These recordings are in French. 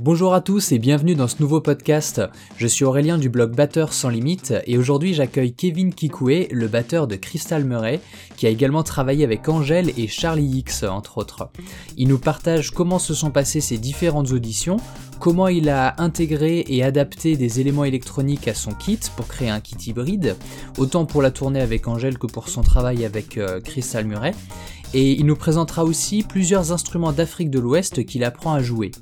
Bonjour à tous et bienvenue dans ce nouveau podcast. Je suis Aurélien du blog Batteur sans limite et aujourd'hui j'accueille Kevin Kikoué, le batteur de Crystal Murray, qui a également travaillé avec Angèle et Charlie X entre autres. Il nous partage comment se sont passées ses différentes auditions, comment il a intégré et adapté des éléments électroniques à son kit pour créer un kit hybride, autant pour la tournée avec Angèle que pour son travail avec euh, Crystal Murray, et il nous présentera aussi plusieurs instruments d'Afrique de l'Ouest qu'il apprend à jouer.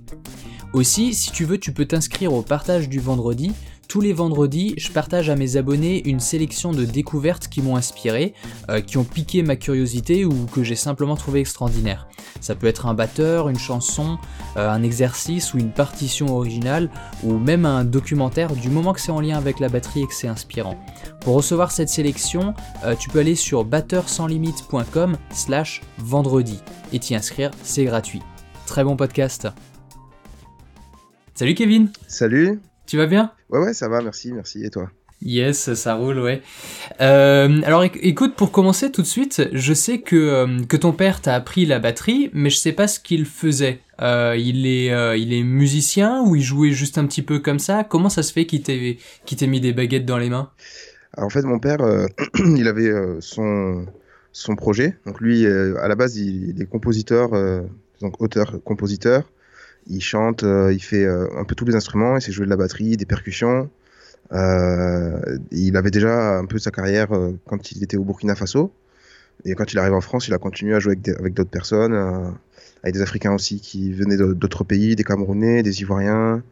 Aussi, si tu veux, tu peux t'inscrire au partage du vendredi. Tous les vendredis, je partage à mes abonnés une sélection de découvertes qui m'ont inspiré, euh, qui ont piqué ma curiosité ou que j'ai simplement trouvé extraordinaire. Ça peut être un batteur, une chanson, euh, un exercice ou une partition originale, ou même un documentaire, du moment que c'est en lien avec la batterie et que c'est inspirant. Pour recevoir cette sélection, euh, tu peux aller sur batteursanslimite.com slash vendredi et t'y inscrire, c'est gratuit. Très bon podcast Salut Kevin Salut Tu vas bien? Ouais ouais ça va, merci, merci. Et toi? Yes, ça roule, ouais. Euh, alors écoute, pour commencer tout de suite, je sais que, euh, que ton père t'a appris la batterie, mais je sais pas ce qu'il faisait. Euh, il, est, il est musicien ou il jouait juste un petit peu comme ça? Comment ça se fait qu'il t'ait mis des baguettes dans les mains? Alors, En fait, mon père, il avait son, son projet. Donc lui, à la base, il, il est compositeur, donc auteur-compositeur il chante, euh, il fait euh, un peu tous les instruments, il sait jouer de la batterie, des percussions. Euh, il avait déjà un peu sa carrière quand il était au Burkina Faso. Et quand il arrive en France, il a continué à jouer avec d'autres personnes, avec des Africains aussi qui venaient d'autres pays, des Camerounais, des Ivoiriens.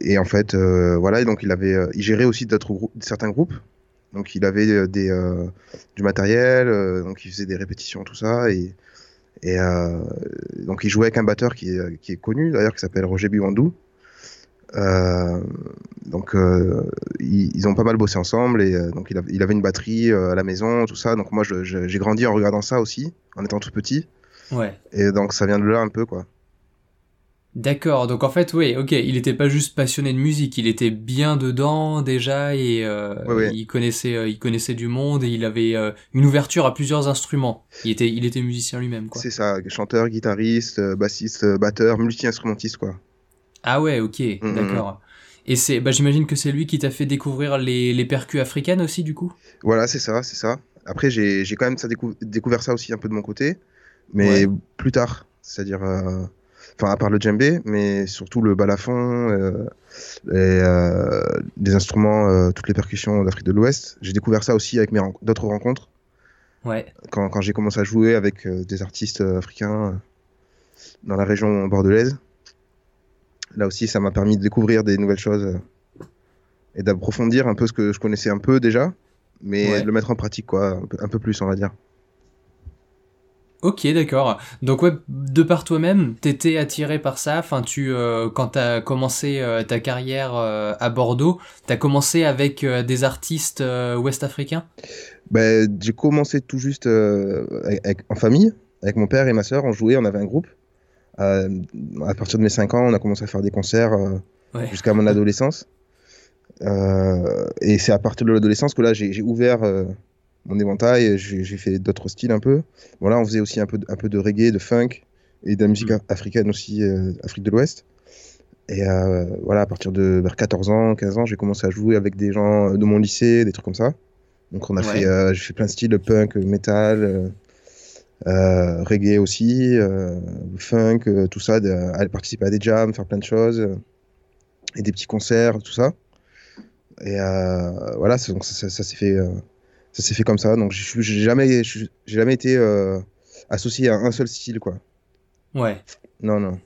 et en fait, voilà, donc il gérait aussi d'autres certains groupes. Donc il avait du matériel, donc il faisait des répétitions, tout ça, et euh, donc il jouait avec un batteur qui est, qui est connu d'ailleurs, qui s'appelle Roger Biwandou. Euh, donc euh, ils, ont pas mal bossé ensemble et euh, donc il, il, avait une batterie euh, à la maison, tout ça. Donc moi j'ai grandi en regardant ça aussi, en étant tout petit. Ouais. Et donc ça vient de là un peu quoi. D'accord, donc en fait, oui, ok, il n'était pas juste passionné de musique, il était bien dedans déjà et euh, il connaissait, euh, il connaissait du monde et il avait euh, une ouverture à plusieurs instruments. Il était, il était musicien lui-même, quoi. C'est ça, chanteur, guitariste, bassiste, batteur, multi-instrumentiste, quoi. Ah ouais, ok, mm-hmm. d'accord. Et c'est, bah, j'imagine que c'est lui qui t'a fait découvrir les, les percus africaines aussi, du coup? Voilà, c'est ça, c'est ça. Après, j'ai, quand même ça découvert ça aussi un peu de mon côté, mais plus tard, c'est-à-dire enfin à part le djembé, mais surtout le balafon euh, et euh, des instruments, euh, toutes les percussions d'Afrique de l'Ouest. J'ai découvert ça aussi avec mes d'autres rencontres. Ouais. Quand, quand j'ai commencé à jouer avec des artistes africains dans la région bordelaise, là aussi ça m'a permis de découvrir des nouvelles choses et d'approfondir un peu ce que je connaissais un peu déjà, mais de le mettre en pratique quoi, un peu plus on va dire. Ok, d'accord. Donc ouais, de par toi-même, t'étais attiré par ça. Enfin, tu, euh, quand t'as commencé euh, ta carrière euh, à Bordeaux, t'as commencé avec des artistes ouest-africains? Ben, j'ai commencé tout juste en famille, avec mon père et ma sœur. On jouait, on avait un groupe. à partir de mes 5 ans, on a commencé à faire des concerts jusqu'à mon adolescence. et c'est à partir de l'adolescence que là, j'ai ouvert mon éventail. J'ai fait d'autres styles un peu. Voilà, on faisait aussi un peu, un peu de reggae, de funk et de la musique mm. africaine aussi, euh, Afrique de l'Ouest. Et euh, voilà, à partir de vers 14 ans, 15 ans, j'ai commencé à jouer avec des gens de mon lycée, des trucs comme ça. Donc on a fait, euh, j'ai fait plein de styles, punk, metal, reggae aussi, funk, tout ça, de, participer à des jams, faire plein de choses, et des petits concerts, tout ça. Et voilà, ça, ça s'est fait ça s'est fait comme ça. Donc j'ai jamais, j'ai jamais été euh, associé à un seul style, quoi. Ouais. Non, non.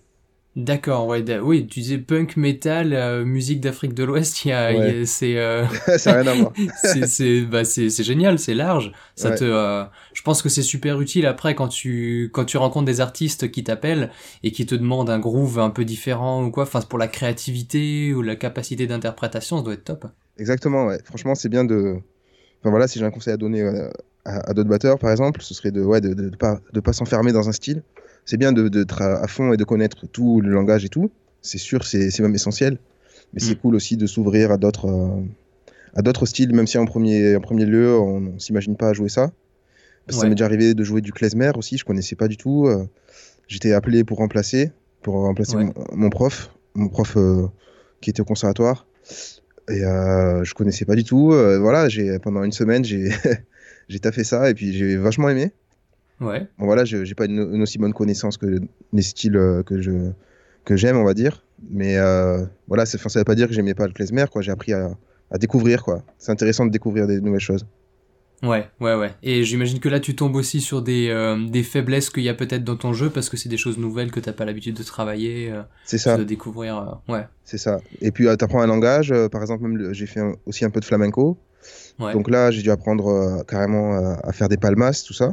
D'accord, ouais, oui, tu disais punk, metal, euh, musique d'Afrique de l'Ouest, il y a, c'est, euh... ça rien à voir. c'est, bah, génial, c'est large. Ça te, euh, je pense que c'est super utile après quand tu, quand tu rencontres des artistes qui t'appellent et qui te demandent un groove un peu différent ou quoi. Enfin, pour la créativité ou la capacité d'interprétation, ça doit être top. Exactement, ouais. Franchement, c'est bien de, voilà, si j'ai un conseil à donner euh, à, d'autres batteurs, par exemple, ce serait de ouais, de, de, pas, de pas s'enfermer dans un style. C'est bien d'être à, à, fond et de connaître tout le langage et tout. C'est sûr, c'est même essentiel. Mais c'est mm. cool aussi de s'ouvrir à d'autres euh, à d'autres styles, même si en premier, en premier lieu, on, ne s'imagine pas à jouer ça. Parce ça m'est déjà arrivé de jouer du klezmer aussi, je connaissais pas du tout. Euh, j'étais appelé pour remplacer. pour remplacer mon, prof, mon prof qui était au conservatoire. Et je connaissais pas du tout. voilà, j'ai pendant une semaine, j'ai j'ai taffé ça et puis j'ai vachement aimé. Ouais. Bon, voilà, j'ai pas une, aussi bonne connaissance que les styles que je que j'aime, on va dire. Mais voilà, ça ne veut pas dire que j'aimais pas le klezmer, quoi. J'ai appris à, à découvrir, quoi. C'est intéressant de découvrir des nouvelles choses. Ouais, ouais, ouais. Et j'imagine que là, tu tombes aussi sur des, euh, des faiblesses qu'il y a peut-être dans ton jeu parce que c'est des choses nouvelles que t'as pas l'habitude de travailler. Euh, c'est ça. De découvrir. Euh, ouais. C'est ça. Et puis, tu apprends un langage. par exemple, même j'ai fait aussi un peu de flamenco. Ouais. Donc là, j'ai dû apprendre carrément à faire des palmas, tout ça.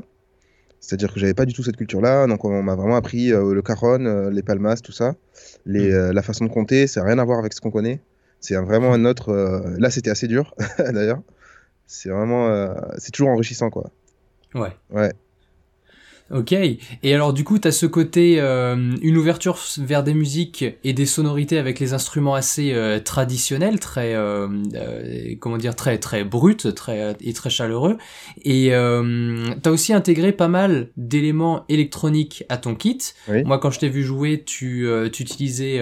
C'est-à-dire que j'avais pas du tout cette culture-là. Donc, on m'a vraiment appris le caron, les palmas, tout ça. Les, mm. la façon de compter, ça n'a rien à voir avec ce qu'on connaît. C'est vraiment un autre. là, c'était assez dur, d'ailleurs c'est vraiment, euh, c'est toujours enrichissant quoi. Ouais. Ouais. Ok. Et alors du coup, tu as ce côté, euh, une ouverture vers des musiques et des sonorités avec les instruments assez euh, traditionnels, très, euh, euh, comment dire, très très bruts, très et très chaleureux. Et tu as aussi intégré pas mal d'éléments électroniques à ton kit. Moi, quand je t'ai vu jouer, tu, tu utilisais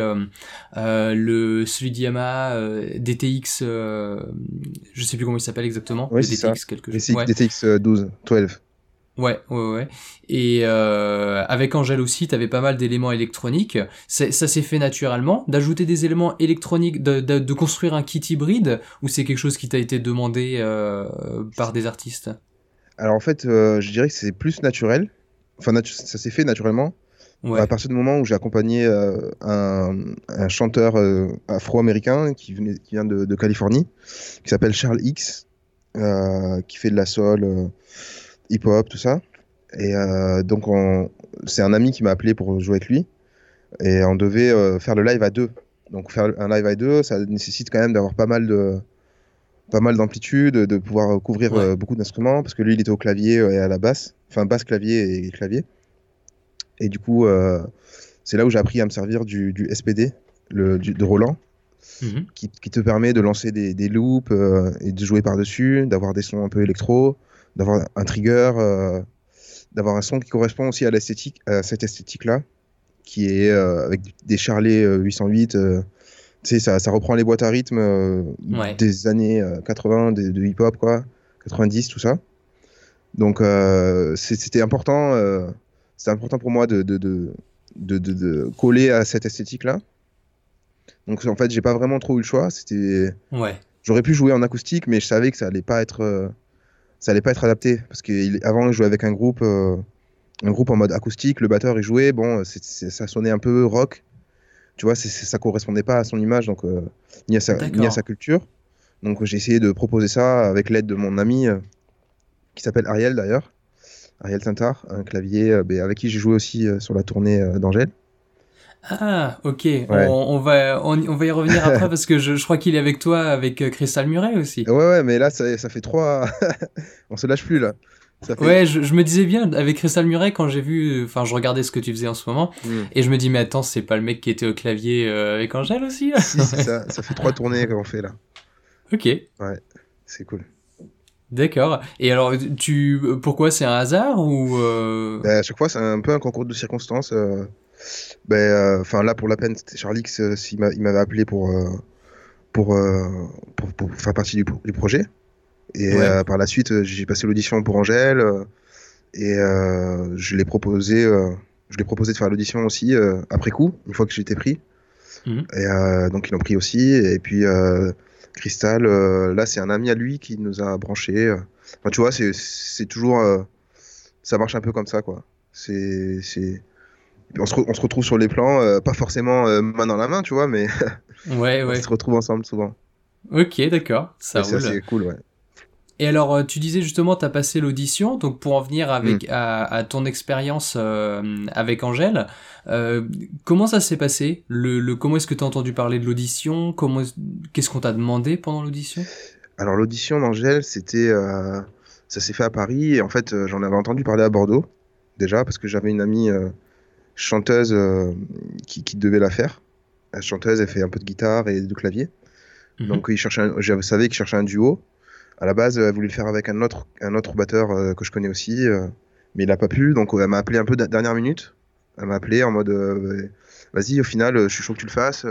le celui d'Yamaha DTX, je sais plus comment il s'appelle exactement. Oui, DTX ça. quelque chose. DTX 12, 12. Ouais, ouais, ouais. Et euh, avec Angèle aussi, tu avais pas mal d'éléments électroniques. Ça s'est fait naturellement d'ajouter des éléments électroniques, de, de, de, construire un kit hybride, ou c'est quelque chose qui t'a été demandé euh, par des artistes? Alors en fait, euh, je dirais que c'est plus naturel. Enfin, ça s'est fait naturellement. Ouais. À partir du moment où j'ai accompagné un, un, chanteur afro-américain qui, qui, vient de, de Californie, qui s'appelle Charles X, qui fait de la soul hip-hop, tout ça. Et euh, donc, c'est un ami qui m'a appelé pour jouer avec lui. Et on devait euh, faire le live à deux. Donc, faire un live à deux, ça nécessite quand même d'avoir pas mal de pas mal d'amplitude, de pouvoir couvrir euh, beaucoup d'instruments, parce que lui, il était au clavier et à la basse, enfin basse clavier et clavier. Et du coup, c'est là où j'ai appris à me servir du, SPD, le, de Roland, mhm. qui, te permet de lancer des, des loops et de jouer par-dessus, d'avoir des sons un peu électro, d'avoir un trigger, euh, d'avoir un son qui correspond aussi à l'esthétique, à cette esthétique-là, qui est euh, avec des charlets 808. Euh, tu sais, ça, ça, reprend les boîtes à rythme des années 80, de, de hip-hop, quoi, 90, tout ça. Donc, c'était important, c'était important pour moi de, de, de, de, coller à cette esthétique-là. Donc, en fait, j'ai pas vraiment trop eu le choix. C'était. Ouais. J'aurais pu jouer en acoustique, mais je savais que ça allait pas être ça allait pas être adapté parce qu'avant il jouait avec un groupe euh, un groupe en mode acoustique le batteur il jouait bon ça sonnait un peu rock. Tu vois ça correspondait pas à son image donc euh, ni, à sa, ni à sa culture. Donc j'ai essayé de proposer ça avec l'aide de mon ami euh, qui s'appelle Ariel d'ailleurs. Ariel Tintar un clavier ben, avec qui j'ai joué aussi sur la tournée d'Angèle ah, ok. On, va, on, va y revenir après parce que je, je crois qu'il est avec toi, avec euh, Crystal Murray aussi. Ouais, ouais, mais là, ça, ça fait trois. on se lâche plus là. Ouais, je, je, me disais bien, avec Crystal Murray, quand j'ai vu, enfin, je regardais ce que tu faisais en ce moment, hmm. et je me dis, mais attends, c'est pas le mec qui était au clavier euh, avec Angèle aussi Si, c'est ça. Ça fait trois tournées qu'on fait là. Ok. Ouais, c'est cool. D'accord. Et alors, tu, pourquoi c'est un hasard ou euh... bah, À chaque fois, c'est un peu un concours de circonstances. Euh ben, euh, enfin là pour la peine, c'était Charlie qui euh, il m'avait appelé pour, euh, pour, pour, faire partie du, projet. Et par la suite, j'ai passé l'audition pour Angèle et je l'ai proposé, je l'ai proposé de faire l'audition aussi après coup, une fois que j'étais pris. Mhm. Et donc ils l'ont pris aussi. Et puis Cristal, là c'est un ami à lui qui nous a branchés. Enfin, tu vois, c'est toujours, ça marche un peu comme ça quoi. C'est on se, on se, retrouve sur les plans, euh, pas forcément euh, main dans la main, tu vois, mais ouais, ouais. on se retrouve ensemble souvent. Ok, d'accord, ça roule. C'est cool, ouais. Et alors, euh, tu disais justement, tu as passé l'audition, donc pour en venir avec, mm. à, ton expérience avec Angèle, comment ça s'est passé? Le, le, Comment est-ce que tu as entendu parler de l'audition? Qu'est-ce qu'on t'a demandé pendant l'audition? Alors, l'audition d'Angèle, c'était, ça s'est fait à Paris, et en fait, j'en avais entendu parler à Bordeaux, déjà, parce que j'avais une amie chanteuse euh, qui, devait la faire. La chanteuse, elle fait un peu de guitare et de clavier. Mhm. Donc, il cherchait je savais qu'il cherchait un duo. À la base, elle voulait le faire avec un autre, un autre batteur euh, que je connais aussi, euh, mais il n'a pas pu. Donc, elle m'a appelé un peu dernière minute. Elle m'a appelé en mode vas-y, au final, je suis chaud que tu le fasses.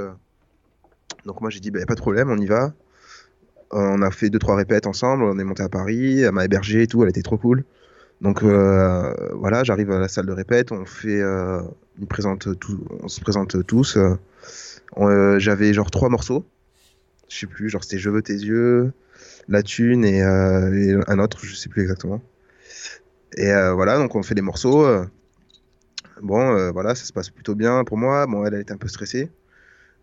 Donc moi j'ai dit bah, pas de problème, on y va. on a fait deux trois répètes ensemble, on est monté à Paris, elle m'a hébergé et tout, elle était trop cool. Donc voilà, j'arrive à la salle de répète, on fait, on, présente tout, on se présente tous. J'avais genre trois morceaux, je sais plus, genre c'était Je veux tes yeux, La thune et, et, un autre, je sais plus exactement. Et voilà, donc on fait les morceaux. Bon, euh, voilà, ça se passe plutôt bien pour moi. Bon, elle, elle était un peu stressée.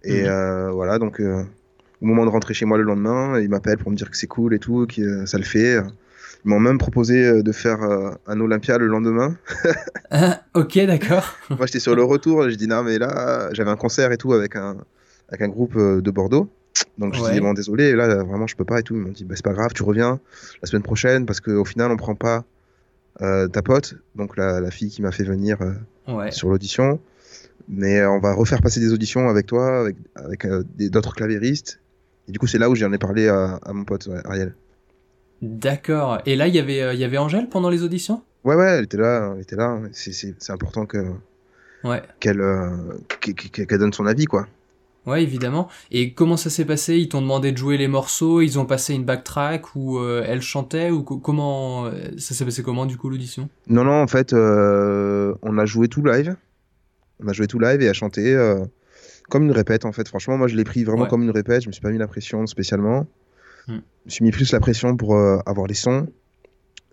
Et mhm. euh, voilà, donc euh, au moment de rentrer chez moi le lendemain, il m'appelle pour me dire que c'est cool et tout, que ça le fait. Ils m'ont même proposé de faire un Olympia le lendemain. Ah, ok, d'accord. moi, j'étais sur le retour. J'ai dit non, mais là, j'avais un concert et tout avec un, avec un groupe de Bordeaux. Donc je dis bon désolé, là vraiment je peux pas et tout. Ils m'ont dit bah, c'est pas grave, tu reviens la semaine prochaine parce qu'au final on prend pas ta pote, donc la, la fille qui m'a fait venir sur l'audition. Mais euh, on va refaire passer des auditions avec toi, avec, avec euh, d'autres clavéristes. Et du coup, c'est là où j'en ai parlé à, mon pote Ariel. D'accord. Et là, y il euh, y avait Angèle pendant les auditions? Ouais, ouais, elle était là. Elle était là. C'est important que ouais. qu'elle qu'elle donne son avis, quoi. Ouais, évidemment. Et comment ça s'est passé? Ils t'ont demandé de jouer les morceaux, ils ont passé une backtrack où euh, elle chantait ou comment euh, ça s'est passé comment du coup l'audition? Non, non, en fait, euh, on a joué tout live. On a joué tout live et a chanté comme une répète en fait. Franchement, moi je l'ai pris vraiment comme une répète. Je me suis pas mis la pression spécialement. Hmm. Je me suis mis plus la pression pour avoir les sons.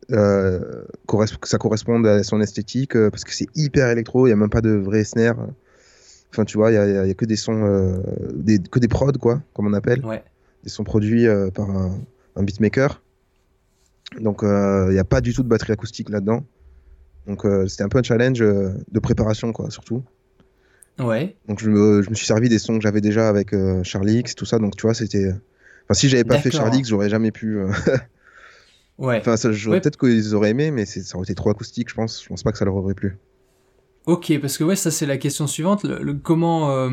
que ça corresponde à son esthétique parce que c'est hyper électro. Il y a même pas de vrai snare. Enfin, tu vois, il n'y a, que des sons, euh, des, que des prods, quoi, comme on appelle. Des sons produits euh, par un, beatmaker. Donc, euh, il n'y a pas du tout de batterie acoustique là-dedans. Donc, c'était un peu un challenge de préparation, quoi, surtout. Ouais. Donc, je me, je me suis servi des sons que j'avais déjà avec Charlie X, tout ça. Donc, tu vois, c'était. Enfin, si j'avais pas fait Charlie X, j'aurais jamais pu. ouais. Enfin, peut-être qu'ils auraient aimé, mais ça aurait été trop acoustique, je pense. Je pense pas que ça leur aurait plu. Ok, parce que ouais, ça c'est la question suivante. Le, comment euh,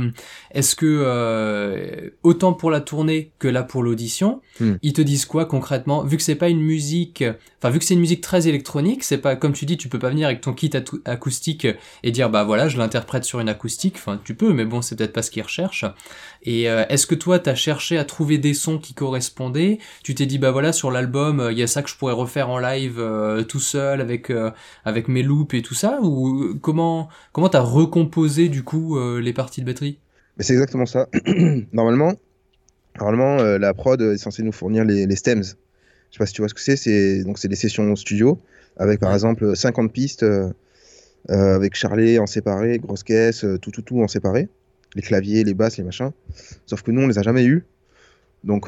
est-ce que euh, autant pour la tournée que là pour l'audition, hmm. ils te disent quoi concrètement? Vu que c'est pas une musique, enfin vu que c'est une musique très électronique, c'est pas comme tu dis, tu peux pas venir avec ton kit acoustique et dire bah voilà, je l'interprète sur une acoustique. Enfin, tu peux, mais bon, c'est peut-être pas ce qu'ils recherchent. Et euh, est-ce que toi, t'as cherché à trouver des sons qui correspondaient? Tu t'es dit bah voilà, sur l'album, il y a ça que je pourrais refaire en live tout seul avec avec mes loops et tout ça? Ou comment comment t'as recomposé du coup euh, les parties de batterie? Mais c'est exactement ça. normalement, normalement euh, la prod est censée nous fournir les, stems. Je sais pas si tu vois ce que c'est. C'est donc c'est des sessions studio avec par exemple 50 pistes euh, avec Charlet en séparé, grosse caisse, tout tout tout en séparé, les claviers, les basses, les machins. Sauf que nous on les a jamais eu. Donc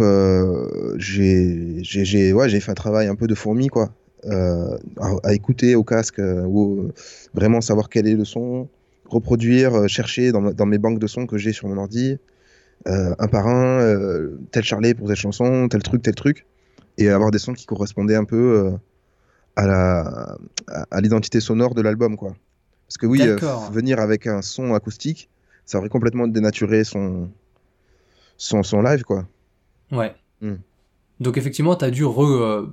j'ai ouais, fait un travail un peu de fourmi quoi. Euh, à, écouter au casque euh, ou euh, vraiment savoir quel est le son, reproduire, chercher dans, dans, mes banques de sons que j'ai sur mon ordi, un par un, tel charlet pour telle chanson, tel truc, tel truc, et avoir des sons qui correspondaient un peu à la à, l'identité sonore de l'album quoi. Parce que oui, venir avec un son acoustique, ça aurait complètement dénaturé son son, son live quoi. Ouais. Hmm. Donc effectivement, tu as dû re, euh,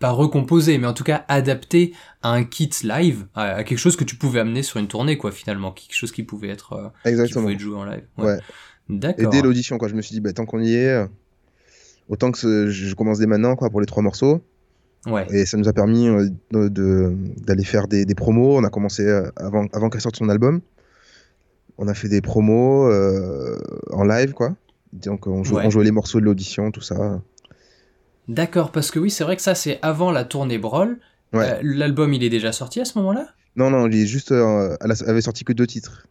pas recomposer, mais en tout cas adapter à un kit live, à, quelque chose que tu pouvais amener sur une tournée, quoi, finalement, quelque chose qui pouvait être, euh, Exactement. Qui pouvait joué en live. Ouais. D'accord. Et dès l'audition, je me suis dit, bah, tant qu'on y est, euh, autant que je commence dès maintenant, quoi, pour les trois morceaux. Ouais. Et ça nous a permis d'aller faire des, promos. On a commencé avant, avant qu'elle sorte son album. On a fait des promos en live, quoi. Donc on, on jouait les morceaux de l'audition, tout ça. D'accord, parce que oui, c'est vrai que ça, c'est avant la tournée Brawl. Euh, l'album, il est déjà sorti à ce moment-là? Non, non, il est juste. Euh, elle avait sorti que deux titres.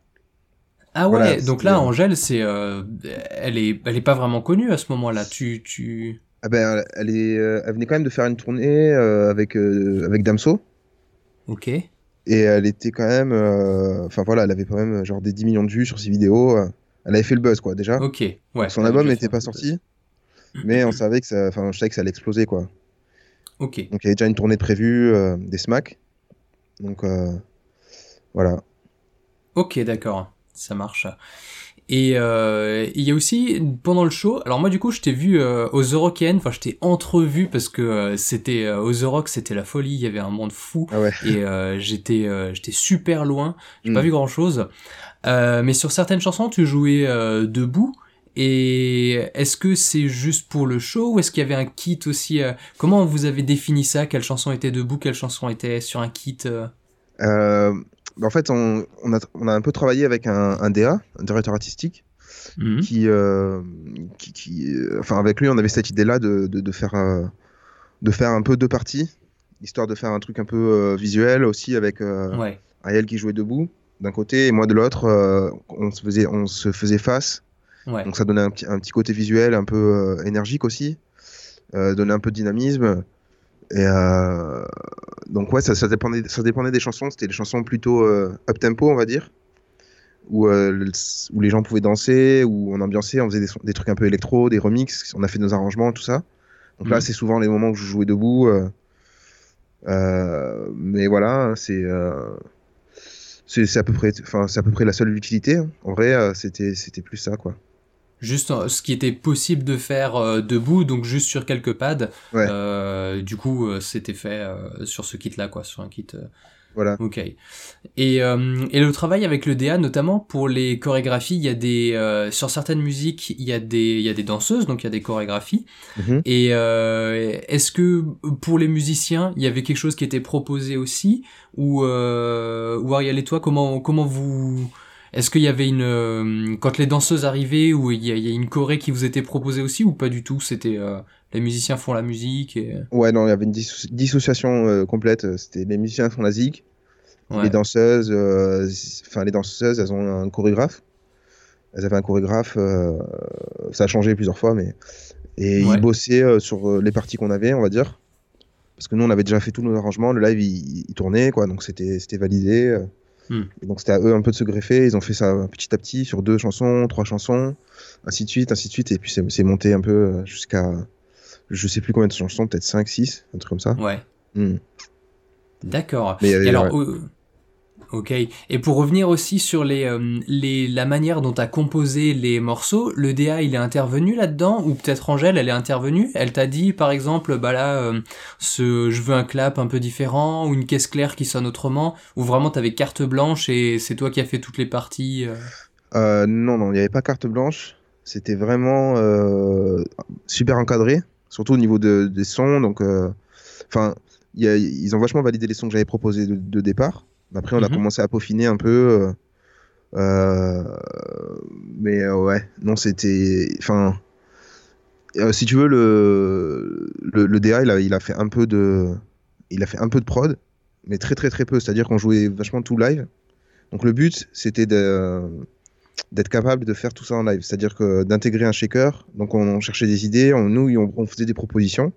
Ah ouais, donc là, Angèle, c'est, euh, elle est, elle est pas vraiment connue à ce moment-là. Tu, tu. Ah ben, elle est, elle venait quand même de faire une tournée avec avec Damso. Ok. Et elle était quand même, enfin voilà, elle avait quand même genre des 10 millions de vues sur ses vidéos. Elle avait fait le buzz quoi déjà. Ok. Ouais. Son album n'était pas sorti mais on savait que ça, enfin, je savais que ça allait exploser, quoi. Ok. Donc il y avait déjà une tournée prévue euh, des SMAC. Donc euh, voilà. Ok, d'accord, ça marche. Et il y a aussi pendant le show, alors moi du coup je t'ai vu aux Eurocaines, enfin je t'ai entrevu parce que c'était aux Euroc, c'était la folie, il y avait un monde fou ah ouais. et j'étais j'étais super loin, j'ai pas Mm. vu grand chose. mais sur certaines chansons tu jouais debout. Et est-ce que c'est juste pour le show ou est-ce qu'il y avait un kit aussi euh, Comment vous avez défini ça? Quelle chanson était debout Quelle chanson était sur un kit euh? Euh, bah, en fait, on, on, a, on a un peu travaillé avec un, un DA, un directeur artistique, Mhm. qui, qui, qui, enfin, avec lui, on avait cette idée-là de, de, de faire, de faire un peu deux parties, histoire de faire un truc un peu visuel aussi avec Ouais. Ariel qui jouait debout d'un côté et moi de l'autre. on se faisait, on se faisait face. Ouais. Donc ça donnait un petit, un petit côté visuel un peu euh, énergique aussi, euh, donnait un peu de dynamisme. Et euh, donc ouais, ça, ça, dépendait, ça dépendait des chansons. C'était des chansons plutôt up tempo, on va dire, où, euh, où les gens pouvaient danser, où on ambiançait, on faisait des, trucs un peu électro, des remixes, on a fait nos arrangements, tout ça. Donc là, Mhm. c'est souvent les moments où je jouais debout. euh, euh, mais voilà, c'est c'est à peu près, enfin c'est à peu près la seule utilité. hein. En vrai, c'était c'était plus ça quoi. Juste ce qui était possible de faire euh, debout, donc juste sur quelques pads. Ouais. Euh, du coup, euh, c'était fait euh, sur ce kit-là, quoi, sur un kit. euh, Voilà. Ok. Et, euh, et le travail avec le DA, notamment pour les chorégraphies, il y a des euh, sur certaines musiques, il y a des il y a des danseuses, donc il y a des chorégraphies. Mhm. Et euh, est-ce que pour les musiciens, il y avait quelque chose qui était proposé aussi, ou euh, ou Ariel et toi, comment comment vous est-ce qu'il y avait une euh, quand les danseuses arrivaient, ou il y, a, il y a une choré qui vous était proposée aussi, ou pas du tout C'était euh, les musiciens font la musique et Ouais, non, il y avait une disso- dissociation euh, complète. C'était les musiciens font la zig, ouais. les danseuses, euh, enfin les danseuses, elles ont un chorégraphe. Elles avaient un chorégraphe. euh, ça a changé plusieurs fois, mais et Ouais. ils bossaient euh, sur euh, les parties qu'on avait, on va dire. Parce que nous, on avait déjà fait tous nos arrangements. Le live, il, il tournait, quoi. Donc c'était c'était validé. Euh. Hmm. Et donc c'était à eux un peu de se greffer. Ils ont fait ça petit à petit sur deux chansons, trois chansons, ainsi de suite, ainsi de suite. Et puis c'est monté un peu euh, jusqu'à, je sais plus combien de chansons, peut-être 5, 6, un truc comme ça. ouais. Hmm. D'accord. Avait- Et alors, ouais. Ok. Et pour revenir aussi sur les, euh, les, la manière dont tu as composé les morceaux, le DA, il est intervenu là-dedans Ou peut-être Angèle, elle est intervenue? Elle t'a dit, par exemple, bah là, euh, je veux un clap un peu différent, ou une caisse claire qui sonne autrement, ou vraiment t'avais carte blanche et c'est toi qui as fait toutes les parties euh? Non, non, il n'y avait pas carte blanche. C'était vraiment super encadré, surtout au niveau de, des sons. Donc, enfin, ils ont vachement validé les sons que j'avais proposés de départ. Après, on a Mhm. commencé à peaufiner un peu. euh, euh, mais euh, ouais, non, c'était. Enfin, euh, si tu veux, le, le, le DA, il a, il a fait un peu de, il a fait un peu de prod, mais très très très peu. C'est-à-dire qu'on jouait vachement tout live. Donc le but, c'était de d'être capable de faire tout ça en live, c'est-à-dire que d'intégrer un shaker. Donc on, cherchait des idées, on, nous on, on faisait des propositions.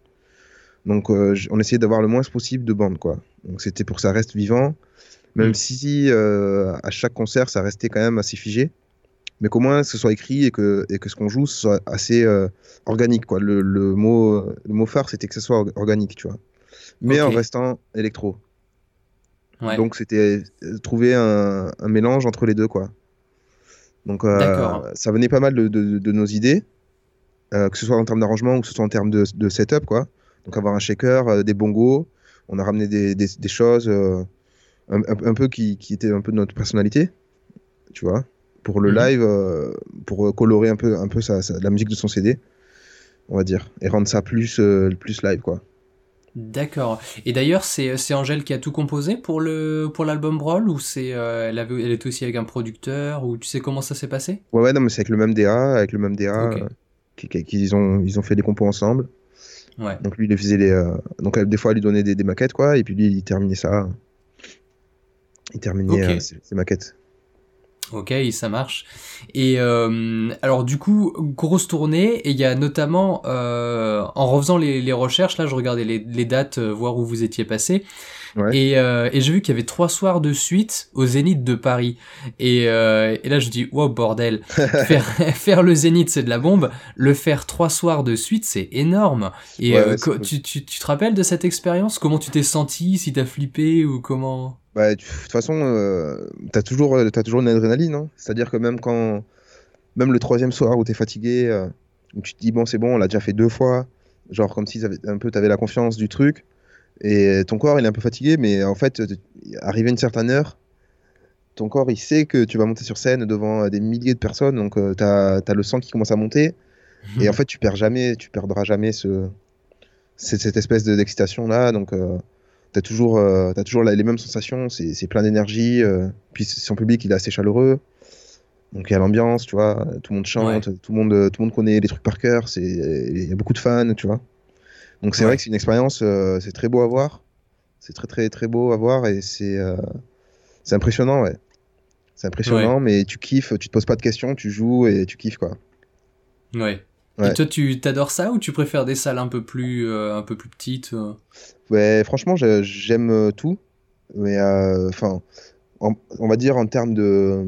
Donc euh, on essayait d'avoir le moins possible de bandes quoi. Donc c'était pour que ça reste vivant, même Mm. si euh, à chaque concert ça restait quand même assez figé, mais qu'au moins ce soit écrit et que, et que ce qu'on joue soit assez euh, organique quoi. Le, le mot le mot phare c'était que ce soit or- organique tu vois, mais en restant électro. Ouais. Donc c'était euh, trouver un, un mélange entre les deux quoi. Donc euh, ça venait pas mal de, de- de nos idées, euh, que ce soit en termes d'arrangement ou que ce soit en termes de, de setup quoi. Donc avoir un shaker, euh, des bongos, on a ramené des, des- des choses euh, un, un- un peu qui, qui étaient un peu de notre personnalité, tu vois, pour le Mhm. live, euh, pour colorer un peu, un peu sa- sa- la musique de son CD, on va dire, et rendre ça plus, euh, plus live quoi. D'accord. Et d'ailleurs, c'est Angèle qui a tout composé pour le pour l'album Brawl ou c'est euh, elle avait elle était aussi avec un producteur ou tu sais comment ça s'est passé? Ouais, ouais, non, mais c'est avec le même DA, avec le même DA, Ok. euh, qui, qui- qu'ils ont, ils ont fait des compos ensemble. Ouais. Donc lui, il faisait les, donc euh, des fois, il lui donnait des, des maquettes, quoi, et puis lui, il terminait ça. Il terminait Ok. euh, ses, ses maquettes. Ok, ça marche. Et euh, alors du coup, grosse tournée, et il y a notamment, euh, en refaisant les, les recherches, là je regardais les, les dates, euh, voir où vous étiez passé, Ouais. et, et j'ai vu qu'il y avait trois soirs de suite au Zénith de Paris. Et, et là je dis, wow bordel, faire, faire le Zénith c'est de la bombe, le faire trois soirs de suite c'est énorme. Et Ouais, ouais, tu, tu te rappelles de cette expérience? Comment tu t'es senti? Si t'as flippé ou comment? Bah, de toute façon, euh, t'as toujours, euh, t'as toujours une adrénaline, hein. C'est-à-dire que même quand, même le troisième soir où tu es fatigué, euh, où tu te dis, bon, c'est bon, on l'a déjà fait deux fois, genre comme si un peu tu avais la confiance du truc, et ton corps, il est un peu fatigué, mais en fait, arrivé à une certaine heure, ton corps, il sait que tu vas monter sur scène devant des milliers de personnes, donc tu as, le sang qui commence à monter, et en fait, tu perds jamais, tu perdras jamais ce, cette, espèce d'excitation là, donc tu as toujours, as toujours les mêmes sensations, c'est plein d'énergie, puis son public, il est assez chaleureux. Donc il y a l'ambiance, tu vois, tout le monde chante, tout, le monde, tout le monde connaît les trucs par cœur, il y a beaucoup de fans, tu vois. Donc c'est vrai que c'est une expérience, euh, c'est très beau à voir, c'est très très très beau à voir et c'est euh, c'est impressionnant, ouais. C'est impressionnant, mais tu kiffes, tu te poses pas de questions, tu joues et tu kiffes quoi. Ouais. Et toi, tu t'adores ça ou tu préfères des salles un peu plus, euh, un peu plus petites Ouais, franchement, j'aime tout, mais enfin on va dire en termes de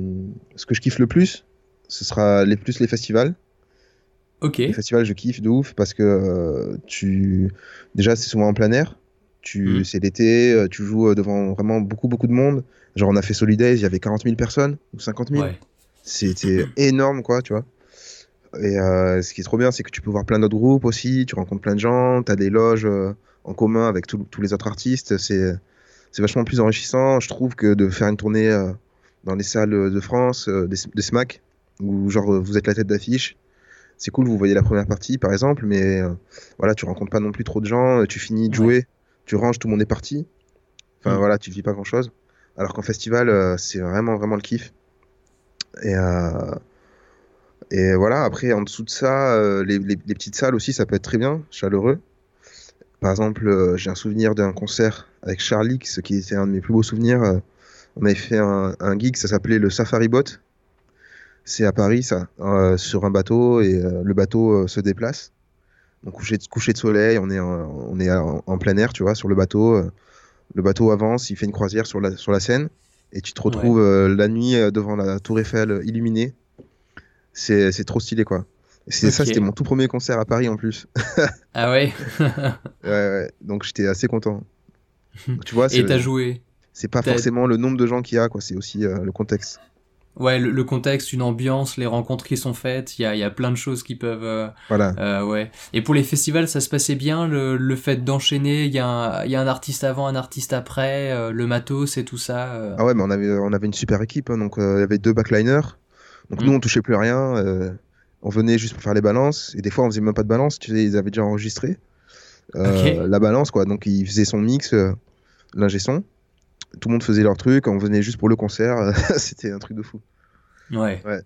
ce que je kiffe le plus, ce sera les plus les festivals. Ok. Les festivals, je kiffe de ouf parce que euh, tu déjà c'est souvent en plein air. Tu, mm. c'est l'été, euh, tu joues euh, devant vraiment beaucoup beaucoup de monde. Genre on a fait Solidays, il y avait 40 000 personnes ou 50 000. C'était énorme quoi, tu vois. Et ce qui est trop bien, c'est que tu peux voir plein d'autres groupes aussi. Tu rencontres plein de gens, tu as des loges en commun avec tous les autres artistes. C'est c'est vachement plus enrichissant, je trouve, que de faire une tournée euh, dans les salles de France, euh, des, SMAC, où genre vous êtes la tête d'affiche. C'est cool, vous voyez la première partie par exemple, mais euh, voilà, tu rencontres pas non plus trop de gens, tu finis de jouer, tu ranges, tout le monde est parti. Enfin mm. voilà, tu vis pas grand chose. Alors qu'en festival, c'est vraiment vraiment le kiff. Et, et voilà, après en dessous de ça, les, les, petites salles aussi, ça peut être très bien, chaleureux. Par exemple, euh, j'ai un souvenir d'un concert avec Charlie, ce qui était un de mes plus beaux souvenirs. Euh, on avait fait un, un gig, ça s'appelait le Safari Boat. C'est à Paris, ça, euh, sur un bateau, et le bateau se déplace. Donc coucher de, coucher de soleil, on est, en, on est en, plein air, tu vois, sur le bateau. le bateau avance, il fait une croisière sur la, sur la Seine, et tu te retrouves la nuit devant la Tour Eiffel illuminée. C'est trop stylé, quoi. C'est ça, c'était mon tout premier concert à Paris en plus. ah ouais? Ouais, ouais, donc j'étais assez content. tu vois, Et t'as joué? C'est pas forcément le nombre de gens qu'il y a, quoi, c'est aussi euh, le contexte. Ouais, le, contexte, une ambiance, les rencontres qui sont faites, il y a, y a, plein de choses qui peuvent. Euh, voilà. Euh, ouais. Et pour les festivals, ça se passait bien, le, le fait d'enchaîner, il y, y, a un artiste avant, un artiste après, le matos et tout ça. Ah ouais, mais on avait, on avait une super équipe, hein, donc il y avait deux backliners. Donc mm. nous, on touchait plus rien on venait juste pour faire les balances et des fois on faisait même pas de balance tu sais ils avaient déjà enregistré euh, la balance quoi. Donc ils faisaient son mix euh, l'ingé son. Tout le monde faisait leur truc on venait juste pour le concert c'était un truc de fou. Ouais, ouais.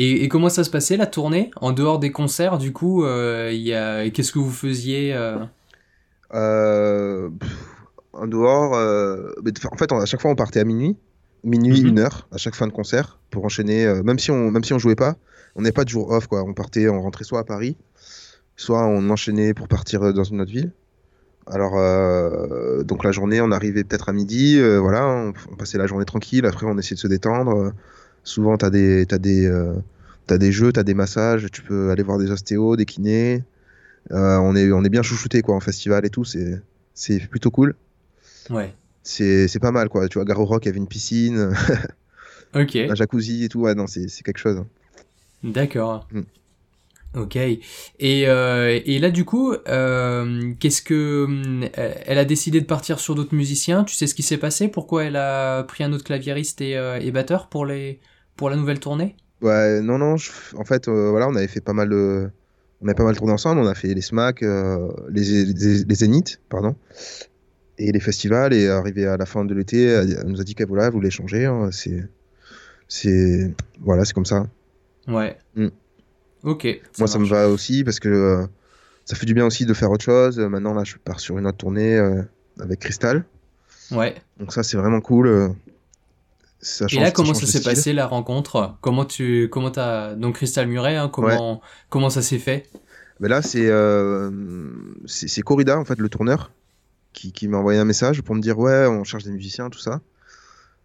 Et, comment ça se passait la tournée en dehors des concerts du coup euh, a... qu'est-ce que vous faisiez en dehors en fait à chaque fois on partait à minuit minuit mhm. une heure à chaque fin de concert pour enchaîner même si on même si on jouait pas on n'est pas de jour off, quoi. On partait, on rentrait soit à Paris, soit on enchaînait pour partir euh, dans une autre ville. Alors, euh, donc la journée, on arrivait peut-être à midi, euh, voilà, on, passait la journée tranquille. Après, on essayait de se détendre. souvent, tu as des, as des, as des jeux, tu as des massages, tu peux aller voir des ostéos, des kinés. on, est, on est bien chouchouté quoi, en festival et tout, c'est plutôt cool. Ouais. C'est pas mal, quoi. Tu vois, Garo Rock, avait une piscine, ok un jacuzzi et tout. Ouais, non, c'est quelque chose. Hein. D'accord. Mm. Ok. Et, euh, et, là, du coup, euh, qu'est-ce que euh, elle a décidé de partir sur d'autres musiciens? Tu sais ce qui s'est passé? Pourquoi elle a pris un autre claviériste et, et, batteur pour les pour la nouvelle tournée? Ouais, non, non. en fait, voilà, on avait fait pas mal de, on avait pas mal tourné ensemble. On a fait les SMAC, les, les, Zéniths, pardon, et les festivals. Et arrivé à la fin de l'été, elle, nous a dit qu'elle voulait, voulait changer. Hein. c'est, c'est, voilà, c'est comme ça. Ouais. Mm. Ok. Moi, ça me va aussi parce que euh, ça fait du bien aussi de faire autre chose. Euh, maintenant, là, je pars sur une autre tournée euh, avec Crystal. Ouais. Donc ça, c'est vraiment cool. Ça Et là, comment ça, s'est passé la rencontre? Comment tu, comment as donc Crystal Muret, hein, comment, comment ça s'est fait? Ben là, c'est c'est Corrida en fait, le tourneur, qui, qui m'a envoyé un message pour me dire ouais, on cherche des musiciens, tout ça.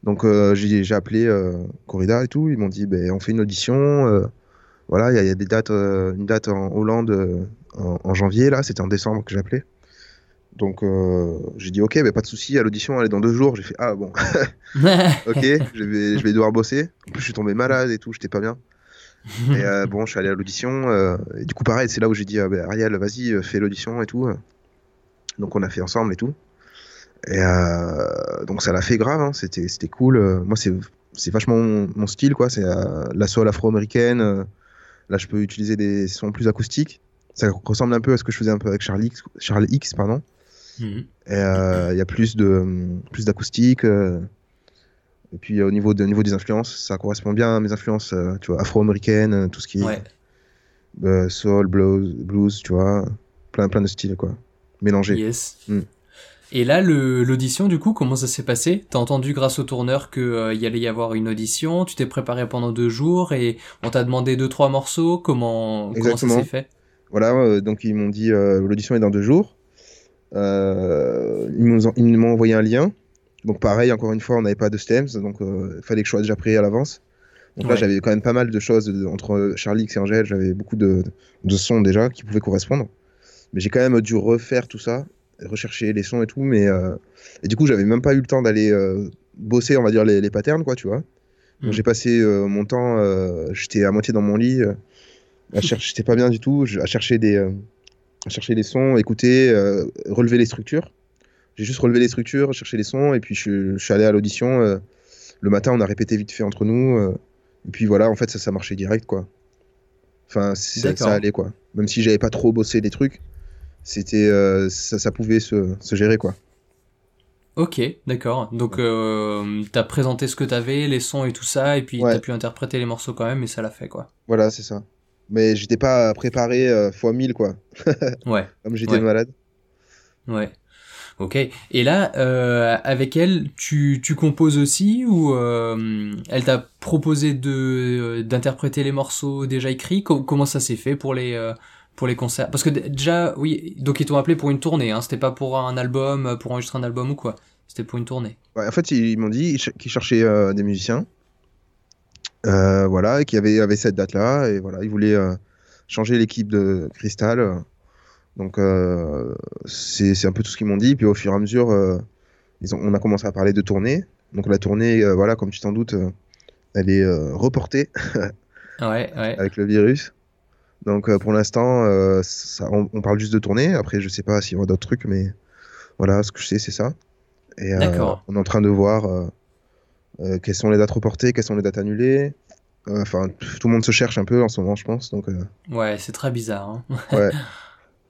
Donc euh, j'ai appelé euh, Corrida et tout. Ils m'ont dit ben, on fait une audition. Euh, voilà, il y, a des dates, une date en Hollande en, janvier là. C'était en décembre que j'ai appelé. Donc j'ai dit ok, ben, pas de souci. À l'audition, elle est dans deux jours. J'ai fait ah bon, ok, je vais, je vais devoir bosser. En plus, je suis tombé malade et tout. J'étais pas bien. et euh, bon, je suis allé à l'audition. euh, et du coup, pareil, c'est là où j'ai dit, ah, bah, Ariel, vas-y, euh, fais l'audition et tout. Donc, on a fait ensemble et tout. Et euh, donc, ça l'a fait grave. hein, C'était, c'était cool. Euh, Moi, c'est, c'est vachement mon, mon style, quoi. C'est euh, la soul afro-américaine. Là, je peux utiliser des sons plus acoustiques. Ça ressemble un peu à ce que je faisais un peu avec Charlie X, Charlie X pardon. Mhm. Et, euh, Il y a plus de plus d'acoustique. et puis au niveau de au niveau des influences, ça correspond bien à mes influences, tu vois, afro-américaines, tout ce qui est Ouais. soul, blues, blues, tu vois, plein plein de styles quoi, mélangés. Yes. Mm. Et là, l'audition, du coup, comment ça s'est passé? T'as entendu grâce au tourneur que euh, y allait y avoir une audition, tu t'es préparé pendant deux jours et on t'a demandé deux trois morceaux. Comment comment ça s'est fait? Voilà, euh, donc ils m'ont dit euh, l'audition est dans deux jours. Ils m'ont envoyé un lien. Donc pareil, encore une fois, on n'avait pas de stems, donc il fallait que je sois déjà prêt à l'avance. Donc là, j'avais quand même pas mal de choses de- entre Charlie X et Angèle, j'avais beaucoup de, de sons déjà qui pouvaient correspondre. Mais j'ai quand même dû refaire tout ça, rechercher les sons et tout. Mais euh, et du coup, j'avais même pas eu le temps d'aller euh, bosser, on va dire les, les patterns, quoi, tu vois. Donc Mm. j'ai passé euh, mon temps, j'étais à moitié dans mon lit, à chercher, j'étais pas bien du tout, à chercher des, à chercher des sons, écouter, relever les structures. J'ai juste relevé les structures, cherché les sons, et puis je, je suis allé à l'audition. le matin, on a répété vite fait entre nous, et puis voilà, en fait, ça, ça marchait direct, quoi. Enfin, ça, ça allait, quoi. Même si j'avais pas trop bossé des trucs, c'était, euh, ça, ça pouvait se, se gérer, quoi. Ok, d'accord. Donc euh, t'as présenté ce que t'avais, les sons et tout ça, et puis Ouais. t'as pu interpréter les morceaux quand même, et ça l'a fait quoi. Voilà, c'est ça. Mais j'étais pas préparé euh, fois 1000, quoi. Ouais, Comme j'étais Ouais. malade. ouais. Ok. Et là, euh, avec elle, tu, tu composes aussi ou euh, elle t'a proposé de d'interpréter les morceaux déjà écrits? Co- Comment ça s'est fait pour les pour les concerts Parce que déjà, oui, donc ils t'ont appelé pour une tournée. Hein, C'était pas pour un album, pour enregistrer un album ou quoi. C'était pour une tournée. Ouais, en fait, ils m'ont dit qu'ils cherchaient euh, des musiciens. Euh, voilà, et qu'il y avait, avait cette date-là. Et voilà, ils voulaient euh, changer l'équipe de Crystal. euh. Donc, euh, c'est un peu tout ce qu'ils m'ont dit. Puis au fur et à mesure, euh, ils ont, on a commencé à parler de tournée. Donc, la tournée, euh, voilà, comme tu t'en doutes, euh, elle est euh, reportée Ouais, ouais. avec le virus. Donc, euh, pour l'instant, euh, on, on parle juste de tournée. Après, je sais pas s'il y aura d'autres trucs, mais voilà, ce que je sais, c'est ça. Et euh, D'accord. on est en train de voir quelles sont les dates reportées, quelles sont les dates annulées. Enfin, tout le monde se cherche un peu en ce moment, je pense. Donc, Ouais, c'est très bizarre. Hein. ouais.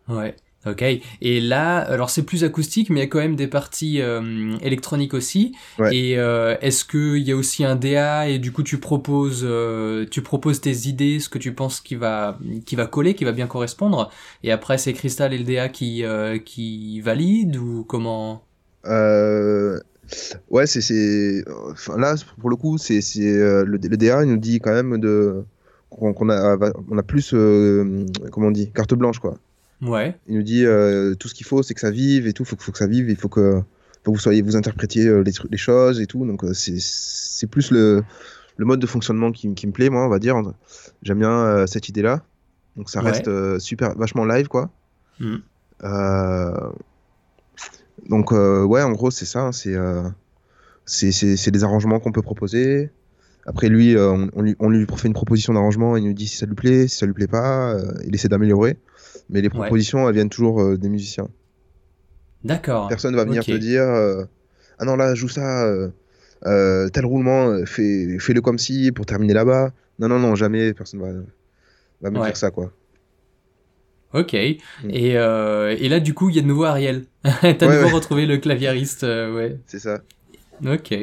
Ouais, ok. Et là, alors c'est plus acoustique, mais il y a quand même des parties euh, électroniques aussi. Ouais. Et euh, est-ce qu'il y a aussi un DA et du coup tu proposes, euh, tu proposes tes idées, ce que tu penses qui va, qui va coller, qui va bien correspondre. Et après c'est Crystal et le DA qui, qui valident ou comment? Ouais, c'est, c'est, enfin, là, pour le coup, c'est, c'est le, le DA il nous dit quand même de qu'on, qu'on a, on a plus, comment on dit, carte blanche quoi. Ouais, Il nous dit euh, tout ce qu'il faut, c'est que ça vive et tout. Faut, faut que ça vive. Il faut que, faut que vous soyez, vous interprétiez euh, les, choses et tout. Donc euh, c'est, plus le, le mode de fonctionnement qui, qui me plaît, moi, on va dire. J'aime bien euh, cette idée-là. Donc ça Ouais. reste euh, super, vachement live, quoi. Euh, donc ouais, en gros, c'est ça. hein, c'est, c'est des arrangements qu'on peut proposer. Après lui, euh, on, on lui, on lui fait une proposition d'arrangement, il nous dit si ça lui plaît, si ça lui plaît pas, euh, il essaie d'améliorer. Mais les Ouais. propositions, elles viennent toujours euh, des musiciens. d'accord. Personne va venir te dire ah non là joue ça, tel roulement, fais, fais-le comme si pour terminer là-bas. Non non non jamais personne va, va me Ouais. dire ça quoi. Ok. Et, euh, et là du coup il y a de nouveau Ariel. T'as Ouais, de nouveau ouais. retrouvé le claviériste, euh, ouais. C'est ça. Ok,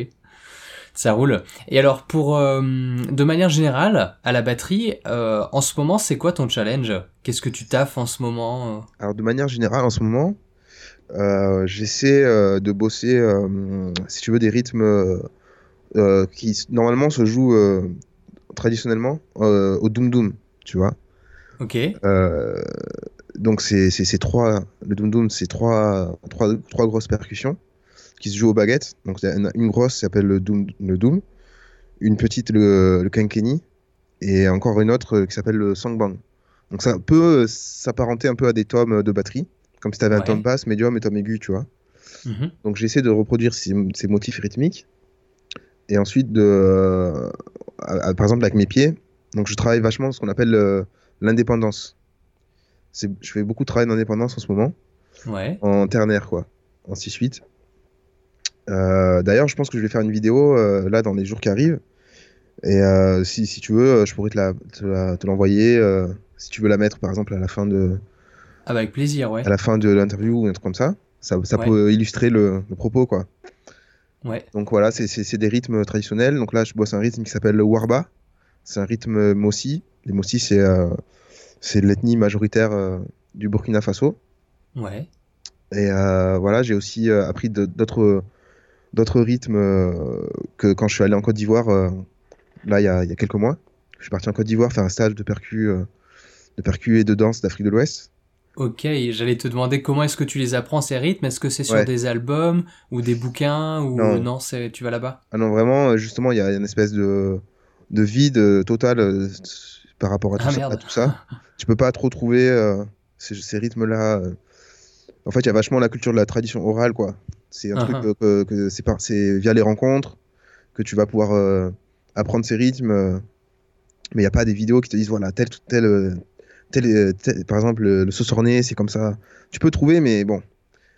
ça roule. Et alors pour euh, de manière générale à la batterie, euh, en ce moment c'est quoi ton challenge? Qu'est-ce que tu taffes en ce moment euh? Alors de manière générale en ce moment, euh, j'essaie de bosser, si tu veux, des rythmes qui normalement se jouent traditionnellement au doom doom, tu vois. Ok, donc c'est trois, le doom doom, c'est trois, trois, trois grosses percussions qui se jouent aux baguettes. Donc il y en a une grosse qui s'appelle le doom, le doom, une petite le, le kankeni et encore une autre qui s'appelle le sangbang. Donc ça peut euh, s'apparenter un peu à des tomes de batterie, comme si tu avais un tome basse, médium et tome aigu, tu vois. Mhm. Donc j'essaie de reproduire ces, ces motifs rythmiques et ensuite de, euh, à- à- par exemple avec mes pieds, Donc je travaille vachement ce qu'on appelle euh, l'indépendance. Je fais beaucoup de travail d'indépendance en ce moment, Ouais. en ternaire, quoi, en 6-8. Euh, D'ailleurs, je pense que je vais faire une vidéo euh, là dans les jours qui arrivent. Et euh, si, si tu veux, euh, je pourrais te la- la- l'envoyer. euh, si tu veux la mettre, par exemple, à la fin de, Ah bah avec plaisir, ouais. à la fin de l'interview ou un truc comme ça. Ça, ça Ouais. peut illustrer le, le propos, quoi. Ouais. Donc voilà, c'est- des rythmes traditionnels. Donc là, je bosse un rythme qui s'appelle le Warba. C'est un rythme Mossi. Les Mossi, c'est euh, l'ethnie majoritaire euh, du Burkina Faso. Ouais. Et euh, voilà, j'ai aussi euh, appris d'autres d'autres rythmes euh, que quand je suis allé en Côte d'Ivoire, euh, là, il y a, il y a quelques mois. Je suis parti en Côte d'Ivoire faire un stage de percu, euh, de percu et de danse d'Afrique de l'Ouest. Ok, j'allais te demander comment est-ce que tu les apprends ces rythmes? Est-ce que c'est sur Ouais. des albums ou des bouquins ou Non. non, c'est tu vas là-bas? Ah non, vraiment, justement, il y a une espèce de, de vide total par rapport à tout, Ah, ça, à tout ça. Tu peux pas trop trouver euh, ces, ces rythmes-là. euh. En fait, il y a vachement la culture de la tradition orale, quoi. C'est un truc que, que- c'est par- via les rencontres que tu vas pouvoir euh, apprendre ces rythmes. euh. Mais il n'y a pas des vidéos qui te disent, voilà, tel, tel, euh, tel, tel- par exemple, le, le sauce-orné, c'est comme ça. Tu peux trouver, mais bon.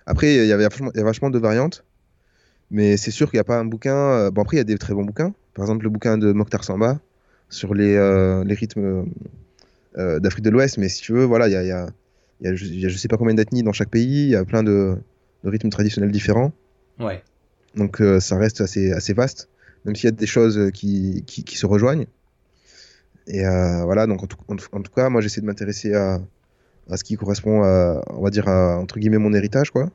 Après, il y a vachement de variantes. Mais c'est sûr qu'il n'y a pas un bouquin. Bon, après, il y a des très bons bouquins. Par exemple, le bouquin de Mokhtar Samba sur les, euh, les rythmes d'Afrique de l'Ouest. Mais si tu veux, voilà, il y a, il y a- il y a je il y a je sais pas combien d'ethnies dans chaque pays. Il y a plein de, de rythmes traditionnels différents. Ouais. Donc, euh, ça reste assez, assez vaste, même s'il y a des choses qui, qui, qui se rejoignent. Et euh, voilà, donc en tout, en tout- en tout cas, moi, j'essaie de m'intéresser à, à ce qui correspond à, on va dire, à, entre guillemets, mon héritage, quoi.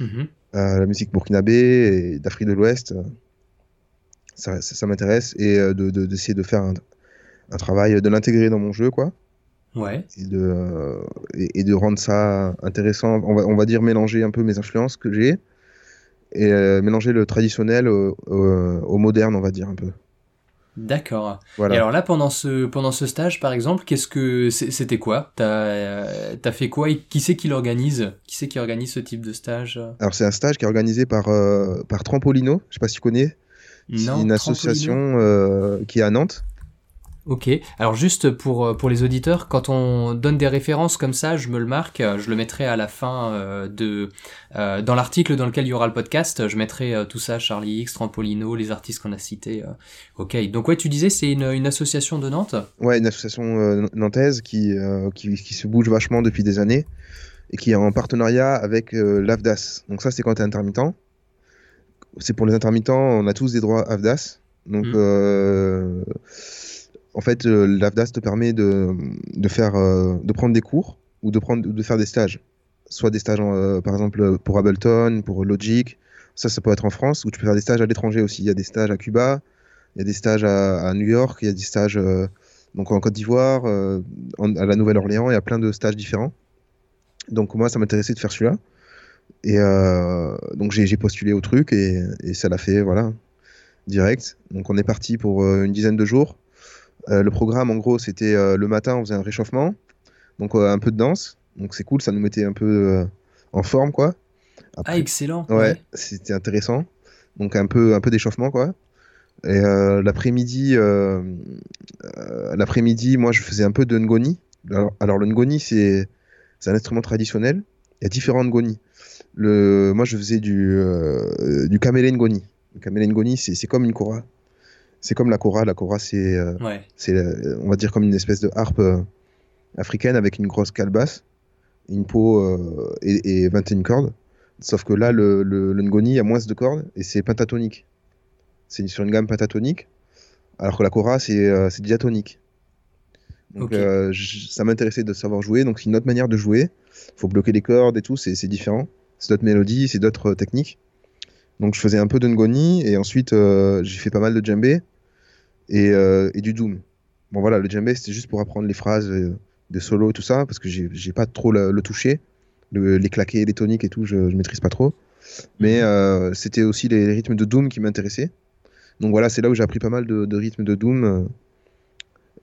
Mhm. Euh, la musique burkinabé et d'Afrique de l'Ouest. Ça, ça, ça m'intéresse et euh, de- de- d'essayer de, faire un, un travail, de l'intégrer dans mon jeu, quoi, Ouais. et de, euh, et, et de rendre ça intéressant. On va, on va dire mélanger un peu mes influences que j'ai et euh, mélanger le traditionnel au, au- au moderne, on va dire un peu. D'accord. Et alors là, pendant ce, pendant ce stage, par exemple, qu'est-ce que c'était quoi? T'as euh, fait quoi? Et Qui c'est qui l'organise? Qui c'est qui organise ce type de stage? Alors, c'est un stage qui est organisé par, euh, par Trampolino, je sais pas si tu connais. C'est une association euh, qui est à Nantes. Ok. Alors juste pour, pour les auditeurs, quand on donne des références comme ça, je me le marque, euh, je le mettrai à la fin euh, de euh, dans l'article dans lequel il y aura le podcast, je mettrai euh, tout ça, Charlie X, Trampolino, les artistes qu'on a cités. euh. Ok. Donc ouais, tu disais c'est une, une association de Nantes? Ouais, une association euh, nantaise qui, euh, qui, qui se bouge vachement depuis des années et qui est en partenariat avec euh, l'AFDAS. Donc ça, c'est quand tu es intermittent. C'est pour les intermittents, on a tous des droits AFDAS. Donc, Mhm. En fait, euh, l'AFDAS te permet de, de, faire, euh, de prendre des cours ou de, prendre, de faire des stages. Soit des stages, euh, par exemple, pour Ableton, pour Logic. Ça, ça peut être en France. Ou tu peux faire des stages à l'étranger aussi. Il y a des stages à Cuba, il y a des stages à, New York, il y a des stages... donc en Côte d'Ivoire, à la Nouvelle-Orléans, il y a plein de stages différents. Donc moi, ça m'intéressait de faire celui-là. Et donc j'ai postulé au truc et, et ça l'a fait, voilà, direct. Donc on est parti pour une dizaine de jours. Euh, le programme, en gros, c'était euh, le matin, on faisait un réchauffement, donc euh, un peu de danse. Donc c'est cool, ça nous mettait un peu en forme, quoi. Ah excellent. Ouais, c'était intéressant. Donc un peu, un peu d'échauffement, quoi. Et euh, l'après-midi, euh, euh, l'après-midi, moi, je faisais un peu de ngoni. Alors, alors, le ngoni, c'est un instrument traditionnel. Il y a différents ngoni. Le, moi, je faisais du, du kamele ngoni. Le kamele ngoni, c'est c'est comme une kora. C'est comme la kora. La kora, c'est, euh, Ouais. c'est, euh, on va dire, comme une espèce de harpe euh, africaine avec une grosse calebasse, une peau et, et 21 cordes. Sauf que là, le, le, le ngoni a moins de cordes et c'est pentatonique. C'est sur une gamme pentatonique, alors que la kora, c'est c'est diatonique. Donc j- ça m'intéressait de savoir jouer, donc c'est une autre manière de jouer. Il faut bloquer les cordes et tout, c'est c'est différent. C'est d'autres mélodies, c'est d'autres techniques. Donc je faisais un peu de ngoni et ensuite j'ai fait pas mal de djembé et, euh, et du doom. Bon voilà, le djembé c'était juste pour apprendre les phrases euh, de solo et tout ça, parce que j'ai pas trop le, le toucher. Le- les claqués, les toniques et tout, je, je maîtrise pas trop. Mais Mhm. euh, c'était aussi les, les rythmes de doom qui m'intéressaient. Donc voilà, c'est là où j'ai appris pas mal de, de rythmes de doom.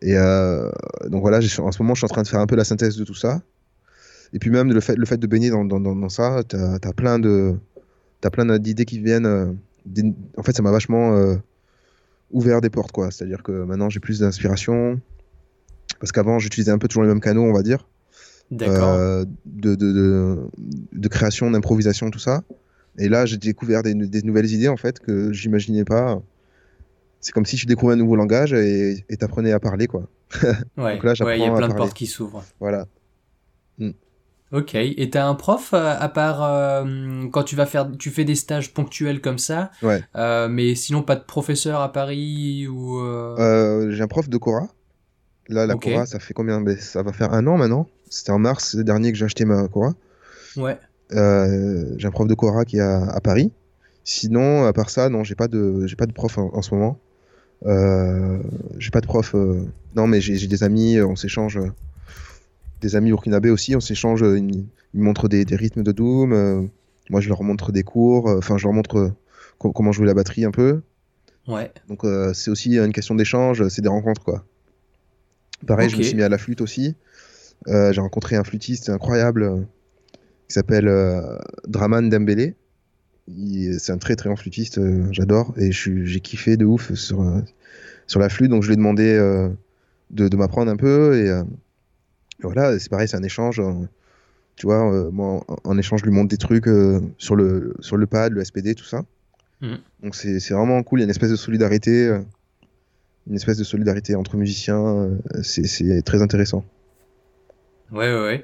Et euh, donc voilà, en ce moment, je suis en train de faire un peu la synthèse de tout ça. Et puis même le fait, le fait de baigner dans, dans, dans, dans ça, t'as as plein d'idées qui viennent. en fait, ça m'a vachement ouvert des portes, quoi. C'est-à-dire que maintenant, j'ai plus d'inspiration. Parce qu'avant, j'utilisais un peu toujours les mêmes canaux, on va dire. D'accord. de, de, de, de création, d'improvisation, tout ça. Et là, j'ai découvert des, des nouvelles idées, en fait, que j'imaginais pas. C'est comme si tu découvrais un nouveau langage et t'apprenais à parler, quoi. Ouais, Donc là, ouais, il y a plein de parler. portes qui s'ouvrent. Voilà. Ok. Et t'as un prof euh, à part euh, quand tu vas faire, tu fais des stages ponctuels comme ça, Ouais. euh, mais sinon pas de professeur à Paris ou. j'ai un prof de Cora. Là, la. Cora, ça fait combien? Ben, Ça va faire un an maintenant. C'était en mars dernier que j'ai acheté ma Cora. Ouais. J'ai un prof de Cora qui est à, à Paris. Sinon, à part ça, non, j'ai pas de, j'ai pas de prof en, en ce moment. J'ai pas de prof. Non, mais j'ai des amis, on s'échange. Des amis burkinabés aussi, on s'échange. euh, Ils, ils montrent des, des rythmes de Doom. euh, moi, je leur montre des cours. euh, Enfin, je leur montre co- comment jouer la batterie un peu. Ouais. Donc, c'est aussi une question d'échange. C'est des rencontres, quoi. Pareil, je me suis mis à la flûte aussi. Euh, j'ai rencontré un flûtiste incroyable euh, qui s'appelle euh, Draman Dembélé. C'est un très très bon flûtiste, j'adore. Et j'ai kiffé de ouf sur, sur la flûte. Donc je lui ai demandé de, de m'apprendre un peu. Et voilà, c'est pareil, c'est un échange. euh, tu vois, euh, moi en, en échange, je lui montre des trucs euh, sur, le, sur le pad, le SPD, tout ça. Mhm. Donc c'est c'est vraiment cool. Il y a une espèce de solidarité. une espèce de solidarité entre musiciens. c'est c'est très intéressant. Ouais, ouais, ouais.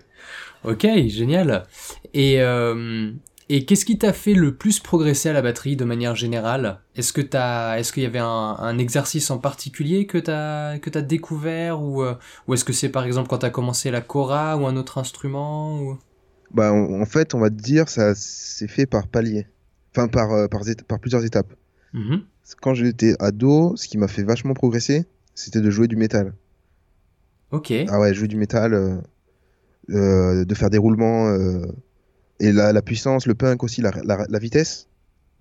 Ok, génial. Et, euh, et qu'est-ce qui t'a fait le plus progresser à la batterie de manière générale? Est-ce que t'as, est-ce qu'il y avait un, un exercice en particulier que t'as, que t'as découvert? Ou, euh, ou est-ce que c'est par exemple quand t'as commencé la cora ou un autre instrument ou... Bah, en, en fait, on va te dire, ça s'est fait par palier. Enfin, par, euh, par, éta- par plusieurs étapes. Mhm. Quand j'étais ado, ce qui m'a fait vachement progresser, c'était de jouer du métal. Ok. Ah ouais, jouer du métal, euh, de faire des roulements, et la, la puissance, le punk aussi, la, la- la vitesse.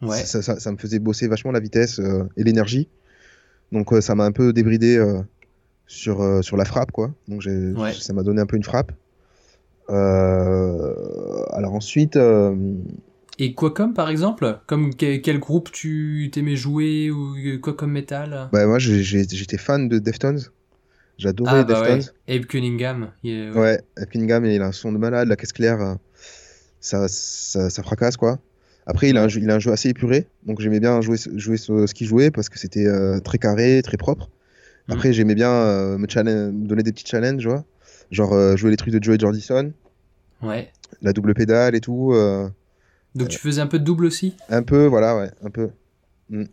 Ouais. Ça, ça- ça me faisait bosser vachement la vitesse euh, et l'énergie. Donc euh, ça m'a un peu débridé euh, sur, sur la frappe, quoi. Donc Ouais. ça m'a donné un peu une frappe. Alors ensuite, Et quoi comme par exemple Comme que- quel groupe tu t'aimais jouer ou quoi comme métal? Bah, moi j'étais fan de Deftones. J'adorais Ah bah ouais. Deftones. Abe Cunningham. est- ouais. Ouais, Cunningham, il a un son de malade, la caisse claire, ça, ça, ça fracasse quoi. Après, il a, un jeu, il a un jeu assez épuré, donc j'aimais bien jouer, jouer ce, ce qu'il jouait parce que c'était euh, très carré, très propre. Mhm. Après, j'aimais bien euh, me, donner des petits challenges, vois. Genre euh, jouer les trucs de Joey Jordison, Ouais. la double pédale et tout. Donc tu faisais un peu de double aussi? un peu, voilà, ouais, un peu. Mm.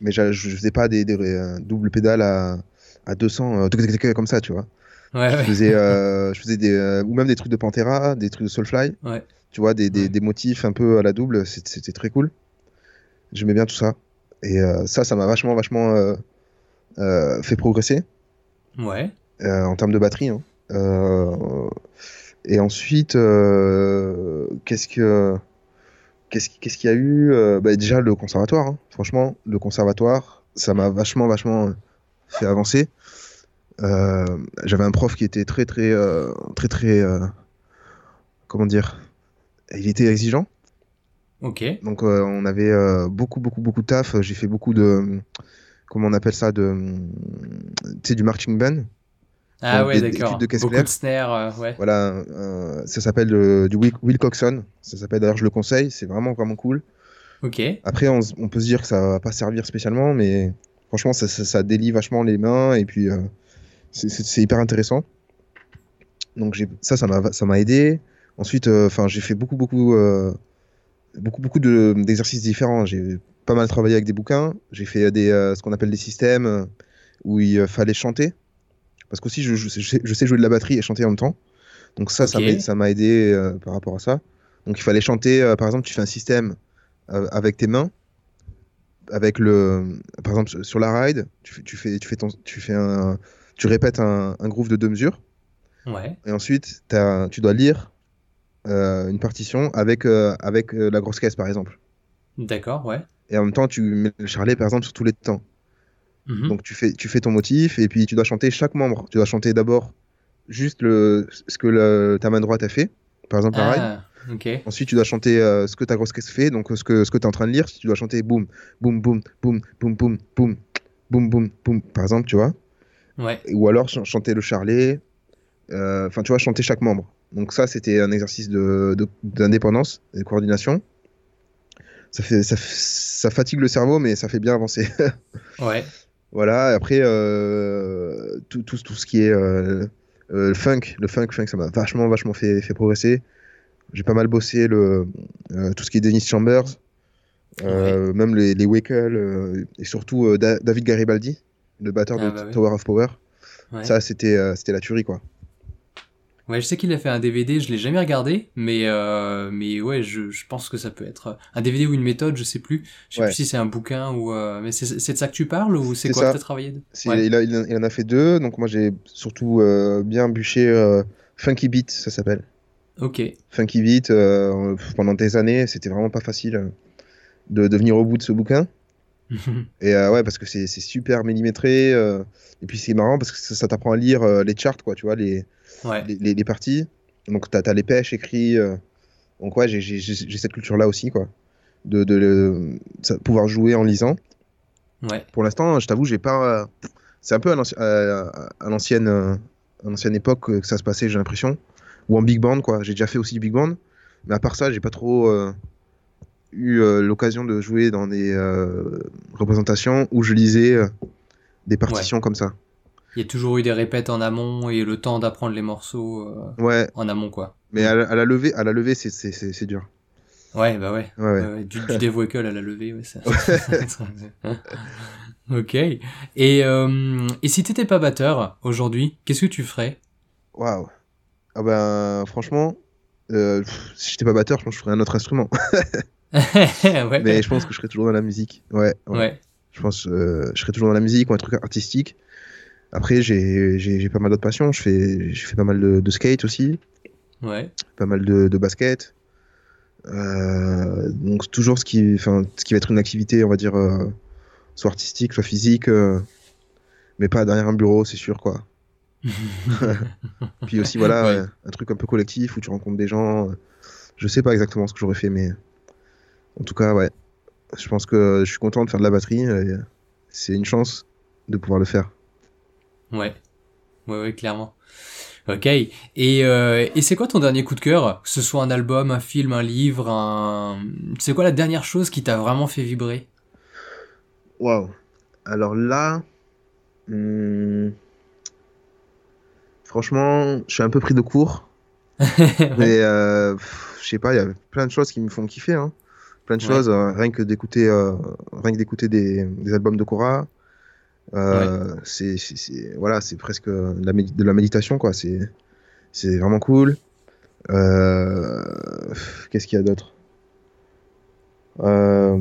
Mais je, faisais pas des, des euh, double pédales à, à 200, euh, tic, tic, tic, comme ça, tu vois. Ouais, Je faisais, je faisais des, ou même des trucs de Pantera, des trucs de Soulfly. Ouais. Tu vois, des, des, motifs un peu à la double, c'était très cool. J'aimais bien tout ça. Et euh, ça, ça m'a vachement, vachement euh, euh, fait progresser Ouais. en termes de batterie. hein. Et ensuite, qu'est-ce que qu'est-ce qu'il y a eu bah, Déjà, le conservatoire. hein. Franchement, le conservatoire, ça m'a vachement, vachement fait avancer. J'avais un prof qui était très, très, très, très, comment dire Il était exigeant. Ok. Donc euh, on avait euh, beaucoup, beaucoup, beaucoup de taf. J'ai fait beaucoup de, comment on appelle ça, de, tu sais, du marching band. Ah Donc, ouais, d'accord. de Beaucoup de snares, euh, ouais. Voilà, euh, ça s'appelle euh, du Will, Will Coxon. Ça s'appelle d'ailleurs, je le conseille, c'est vraiment, vraiment cool. Ok. Après, on, peut se dire que ça va pas servir spécialement, mais franchement, ça, ça, ça délie vachement les mains et puis c'est- hyper intéressant. Donc j'ai- ça, ça m'a ça m'a aidé. Ensuite, euh, enfin, j'ai fait beaucoup, beaucoup, euh, beaucoup, beaucoup de- d'exercices différents. J'ai pas mal travaillé avec des bouquins. J'ai fait des, euh, ce qu'on appelle des systèmes où il fallait chanter. Parce qu'aussi, je, je, sais- je sais- jouer de la batterie et chanter en même temps. Donc ça, ça m'a- ça m'a aidé euh, par rapport à ça. Donc il fallait chanter, euh, par exemple, tu fais un système euh, avec tes mains, avec le, par exemple, sur la ride, tu fais, tu fais, tu fais, ton, tu fais un, tu répètes un, un groove de deux mesures. Ouais. Et ensuite, t'as- tu dois lire une partition avec, euh, avec euh, la grosse caisse, par exemple. D'accord, ouais. Et en même temps, tu mets le charlet, par exemple, sur tous les temps. Mhm. Donc, tu fais, tu fais ton motif et puis tu dois chanter chaque membre. Tu dois chanter d'abord juste le, ce que le- ta main droite a fait, par exemple ride. ah. Ensuite, tu dois chanter euh, ce que ta grosse caisse fait, donc euh, ce que, ce que tu es en train de lire. Tu dois chanter boum, boum, boum, boum, boum, boum, boum, boum, boum, boum, par exemple, tu vois. Ouais. Ou alors ch- chanter le charlet. Euh, Enfin, tu vois, chanter chaque membre. Donc ça, c'était un exercice de- de- d'indépendance et de coordination. Ça, fait, ça, fatigue le cerveau, mais ça fait bien avancer. Ouais. voilà, et après, euh, tout, tout, tout ce qui est euh, euh, le funk, le funk, funk ça m'a vachement, vachement fait, fait progresser. J'ai pas mal bossé le, tout ce qui est Dennis Chambers, même les, les Wakel, et surtout Da- David Garibaldi, le batteur Ah de bah oui. Tower of Power. Ouais. Ça, c'était c'était la tuerie, quoi. Ouais, je sais qu'il a fait un DVD, je l'ai jamais regardé, mais euh, mais ouais, je, je pense que ça peut être un DVD ou une méthode, je sais plus. Je sais Ouais. plus si c'est un bouquin ou euh, mais c'est de ça que tu parles ou c'est quoi que travaillé de- C'est- Ouais. il, a- il en- a fait deux, donc moi j'ai surtout euh, bien bûché euh, Funky Beat, ça s'appelle. Ok. Funky Beat, euh, pendant des années, c'était vraiment pas facile euh, de, de venir au bout de ce bouquin. Et euh, ouais, parce que c'est super millimétré, euh, et puis c'est marrant parce que ça, ça t'apprend à lire euh, les charts, quoi, tu vois, les, ouais. les, les- les parties. Donc t'as as les pêches écrits. donc ouais, j'ai- cette culture-là aussi, quoi. De, de, pouvoir jouer en lisant. Ouais. Pour l'instant, je t'avoue, j'ai pas. C'est un peu à l'anci- à à l'ancienne, à l'ancienne époque que ça se passait, j'ai l'impression. Ou en big band, quoi. J'ai déjà fait aussi du big band, mais à part ça, j'ai pas trop eu euh, l'occasion de jouer dans des euh, représentations où je lisais euh, des partitions comme ça. Il y a toujours eu des répètes en amont et le temps d'apprendre les morceaux Ouais, en amont quoi. mais à, la- à la levée, à la levée, c'est- c'est c'est- c'est dur. Ouais, bah ouais. Du, du à la levée, ouais, ça. ok. Et, euh, et si t'étais pas batteur aujourd'hui, qu'est-ce que tu ferais? Waouh. Ah ben, franchement, euh, pff, si j'étais pas batteur, je pense que je ferais un autre instrument. ouais. mais je pense que je serais toujours dans la musique. Ouais. ouais. ouais. Je pense euh, je serais toujours dans la musique ou un truc artistique. Après, j'ai pas mal d'autres passions. Je fais, je fais pas mal de, de skate aussi, Ouais. pas mal de, de basket. Euh, donc toujours ce qui, enfin, ce qui va être une activité, on va dire, euh, soit artistique, soit physique, euh, mais pas derrière un bureau, c'est sûr quoi. Puis aussi voilà, Ouais. un truc un peu collectif où tu rencontres des gens. Je sais pas exactement ce que j'aurais fait, mais en tout cas, ouais. Je pense que je suis content de faire de la batterie. C'est une chance de pouvoir le faire. Ouais. Ouais, ouais, clairement. Ok. Et, euh, et c'est quoi ton dernier coup de cœur? Que ce soit un album, un film, un livre, un... C'est quoi la dernière chose qui t'a vraiment fait vibrer? Waouh. Alors là, hmm, franchement, je suis un peu pris de court. Mais euh, je sais pas, il y a plein de choses qui me font kiffer. Hein. Plein de Ouais. choses, euh, rien que d'écouter, euh, rien que d'écouter des, des albums de Cora. Euh, c'est, voilà, c'est presque de la, de la méditation, quoi. C'est, c'est vraiment cool. Euh, qu'est-ce qu'il y a d'autre? Euh,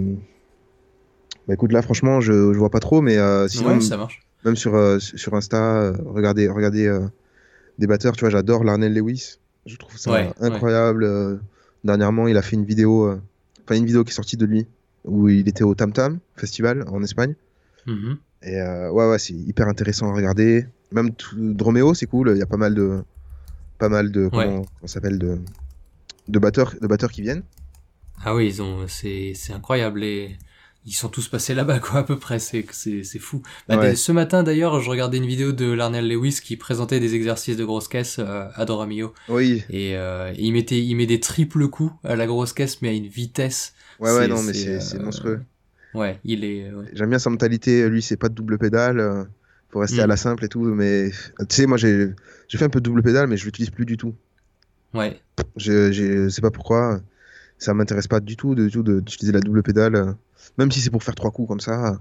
bah écoute, là, franchement, je, je vois pas trop, mais euh, sinon, Ouais, ça marche. même sur, euh, sur Insta, euh, regardez, regardez euh, des batteurs, tu vois, j'adore Larnell Lewis. Je trouve ça Ouais, incroyable. euh, dernièrement, il a fait une vidéo, une vidéo qui est sortie de lui, où il était au Tam Tam Festival en Espagne. Mhm. Et euh, ouais, ouais, c'est hyper intéressant à regarder. Même tout- Dromeo, c'est cool. Il y a pas mal de, pas mal de, comment, comment ça s'appelle, de, de batteurs, de batteurs qui viennent. Ah oui, ils ont, c'est, c'est incroyable. Et ils sont tous passés là-bas, quoi, à peu près. C'est, c'est, c'est fou. Bah, Ouais. ce matin, d'ailleurs, je regardais une vidéo de Larnell Lewis qui présentait des exercices de grosse caisse euh, à Doramio. Oui, Et euh, il mettait, il met des triples coups à la grosse caisse, mais à une vitesse. ouais, ouais, non, mais c'est, euh, monstrueux. Ouais, il est. ouais. J'aime bien sa mentalité. Lui, c'est pas de double pédale. euh, faut rester Mm. à la simple et tout. Mais tu sais, moi, j'ai j'ai fait un peu de double pédale, mais je l'utilise plus du tout. Ouais. Je, je sais pas pourquoi. Ça m'intéresse pas du tout, du tout d'utiliser la double pédale. Même si c'est pour faire trois coups comme ça.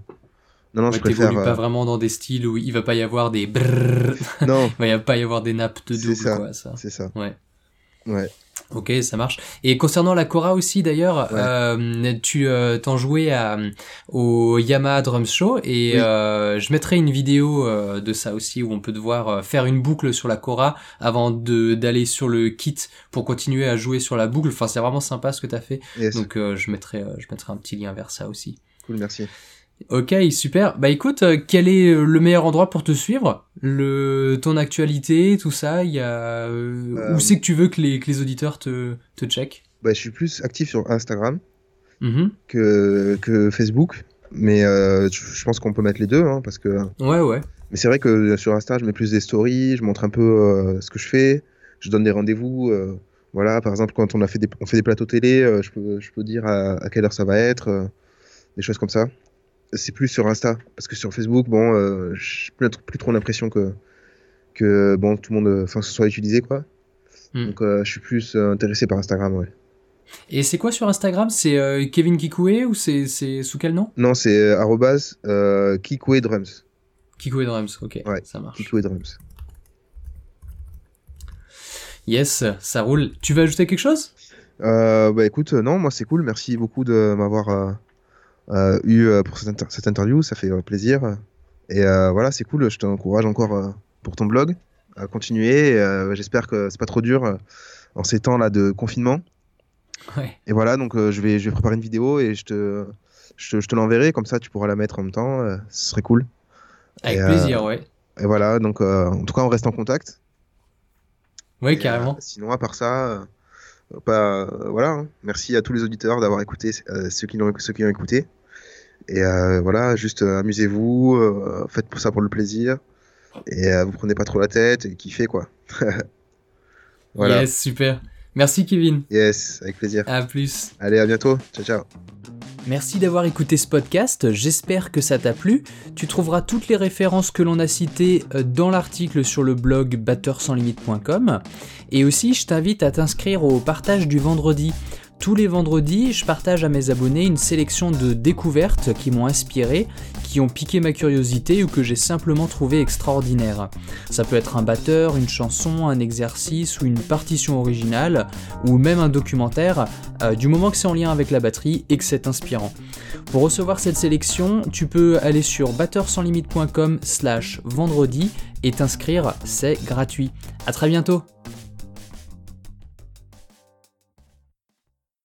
Non, non, Ouais, je préfère. pas euh, vraiment dans des styles où il va pas y avoir des brrrr, Non, il va pas y avoir des nappes de C'est double, quoi, ça. c'est ça. Ouais. Ouais. Ok, ça marche. Et concernant la Cora aussi, d'ailleurs, Ouais. euh, tu euh, t'en jouais à, au Yamaha Drum Show et Oui. euh, je mettrai une vidéo euh, de ça aussi où on peut devoir euh, faire une boucle sur la Cora avant de d'aller sur le kit pour continuer à jouer sur la boucle. Enfin, c'est vraiment sympa ce que t'as fait. Yes. Donc euh, je mettrai euh, je mettrai un petit lien vers ça aussi. Cool, merci. Ok, super. Bah écoute, euh, quel est euh, le meilleur endroit pour te suivre? Le ton actualité, tout ça. Il y a euh, où c'est que tu veux que les que les auditeurs te te check Bah, je suis plus actif sur Instagram Mhm. que, que Facebook. Mais euh, je pense qu'on peut mettre les deux, hein, parce que. Ouais, ouais. Mais c'est vrai que sur Insta, je mets plus des stories, je montre un peu euh, ce que je fais, je donne des rendez-vous. euh, voilà, par exemple, quand on a fait des, on fait des plateaux télé, je, peux, je peux dire à, à quelle heure ça va être, des choses comme ça. C'est plus sur Insta, parce que sur Facebook, bon, euh, j'ai plus, plus trop l'impression que, que bon, tout le monde, enfin, ce soit utilisé, quoi. Hmm. Donc, euh, je suis plus euh, intéressé par Instagram, ouais. Et c'est quoi sur Instagram? C'est euh, Kevin Kikoué ou c'est sous quel nom? Non, c'est euh, arrobase euh, Kikoué Drums. Kikoué Drums, ok, Ouais, ça marche. Kikoué Drums. Yes, ça roule. Tu veux ajouter quelque chose? Euh, bah écoute, euh, non, moi c'est cool. Merci beaucoup de m'avoir euh, euh, eu euh, pour cette, inter- cette interview. Ça fait euh, plaisir. Et euh, voilà, c'est cool. Je t'encourage encore euh, pour ton blog à continuer. Euh, J'espère que c'est pas trop dur euh, en ces temps là de confinement. Ouais. Et voilà, donc euh, je, vais, je vais préparer une vidéo et je te, je te, je te l'enverrai. Comme ça, tu pourras la mettre en même temps. euh, ce serait cool. Avec Et, euh, plaisir, ouais. Et voilà, donc euh, en tout cas, on reste en contact. Et, carrément. euh, sinon, à part ça, euh, euh, voilà. hein. Merci à tous les auditeurs d'avoir écouté, euh, ceux, qui l'ont, ceux qui ont écouté. Et euh, voilà, juste euh, amusez-vous, euh, faites pour ça pour le plaisir. Et euh, vous prenez pas trop la tête et kiffez quoi. voilà. Yes, super. Merci Kevin. Yes, avec plaisir. À plus. Allez, à bientôt. Ciao, ciao. Merci d'avoir écouté ce podcast, j'espère que ça t'a plu. Tu trouveras toutes les références que l'on a citées dans l'article sur le blog batteursanslimite.com. Et aussi, je t'invite à t'inscrire au partage du vendredi. Tous les vendredis, je partage à mes abonnés une sélection de découvertes qui m'ont inspiré, qui ont piqué ma curiosité ou que j'ai simplement trouvé extraordinaire. Ça peut être un batteur, une chanson, un exercice ou une partition originale, ou même un documentaire, euh, du moment que c'est en lien avec la batterie et que c'est inspirant. Pour recevoir cette sélection, tu peux aller sur batteursanslimite.com slash vendredi et t'inscrire, c'est gratuit. A très bientôt